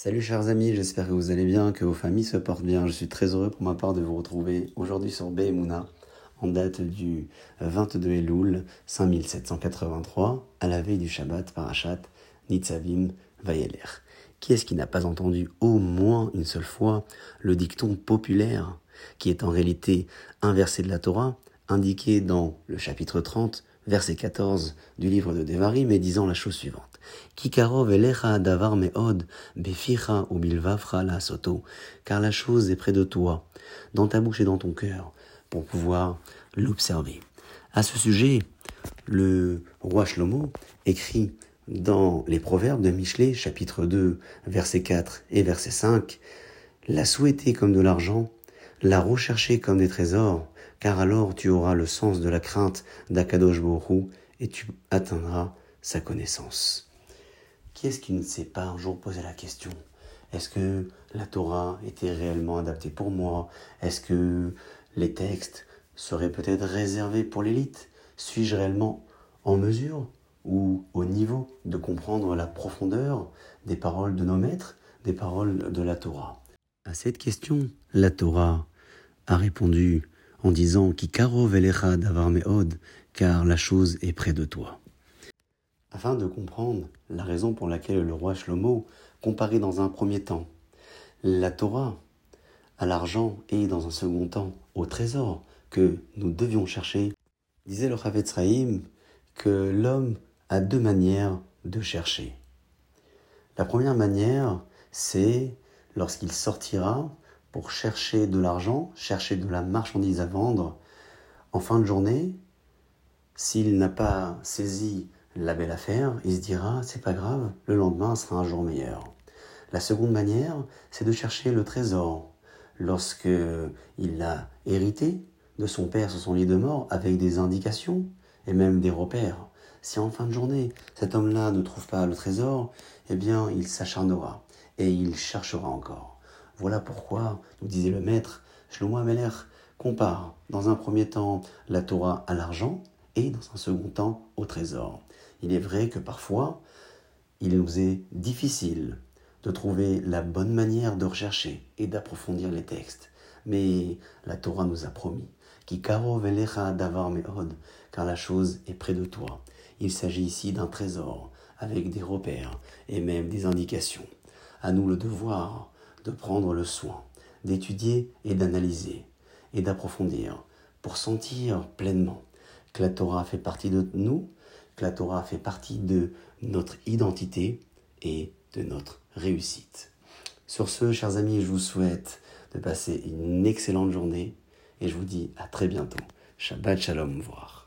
Salut chers amis, j'espère que vous allez bien, que vos familles se portent bien. Je suis très heureux pour ma part de vous retrouver aujourd'hui sur Behemuna, en date du 22 Elul 5783, à la veille du Shabbat Parashat Nitzavim Vayeler. Qui est-ce qui n'a pas entendu au moins une seule fois le dicton populaire, qui est en réalité un verset de la Torah, indiqué dans le chapitre 30, verset 14 du livre de Devarim, mais disant la chose suivante. Kikarov elecha davar meod, beficha ou bilvafra la soto, car la chose est près de toi, dans ta bouche et dans ton cœur, pour pouvoir l'observer. À ce sujet, le roi Shlomo écrit dans les Proverbes de Michelet, chapitre 2, verset 4 et verset 5, La souhaiter comme de l'argent, la rechercher comme des trésors, car alors tu auras le sens de la crainte d'Akadosh Borou et tu atteindras sa connaissance. Qui est-ce qui ne s'est pas un jour posé la question Est-ce que la Torah était réellement adaptée pour moi? Est-ce que les textes seraient peut-être réservés pour l'élite? Suis-je réellement en mesure ou au niveau de comprendre la profondeur des paroles de nos maîtres, des paroles de la Torah? À cette question, la Torah a répondu en disant Kikaro davar meod, car la chose est près de toi. Afin de comprendre la raison pour laquelle le roi Shlomo comparait dans un premier temps la Torah à l'argent et dans un second temps au trésor que nous devions chercher, disait le Chavetz que l'homme a deux manières de chercher. La première manière, c'est lorsqu'il sortira chercher de l'argent, chercher de la marchandise à vendre, en fin de journée, s'il n'a pas saisi la belle affaire, il se dira c'est pas grave, le lendemain sera un jour meilleur. La seconde manière, c'est de chercher le trésor. Lorsque il l'a hérité de son père sur son lit de mort avec des indications et même des repères. Si en fin de journée, cet homme-là ne trouve pas le trésor, eh bien, il s'acharnera et il cherchera encore. Voilà pourquoi, nous disait le maître, Shlomo Ameler compare dans un premier temps la Torah à l'argent et dans un second temps au trésor. Il est vrai que parfois, il nous est difficile de trouver la bonne manière de rechercher et d'approfondir les textes. Mais la Torah nous a promis qui davar car la chose est près de toi. Il s'agit ici d'un trésor avec des repères et même des indications. À nous le devoir de prendre le soin, d'étudier et d'analyser et d'approfondir pour sentir pleinement que la Torah fait partie de nous, que la Torah fait partie de notre identité et de notre réussite. Sur ce, chers amis, je vous souhaite de passer une excellente journée et je vous dis à très bientôt. Shabbat Shalom, voir.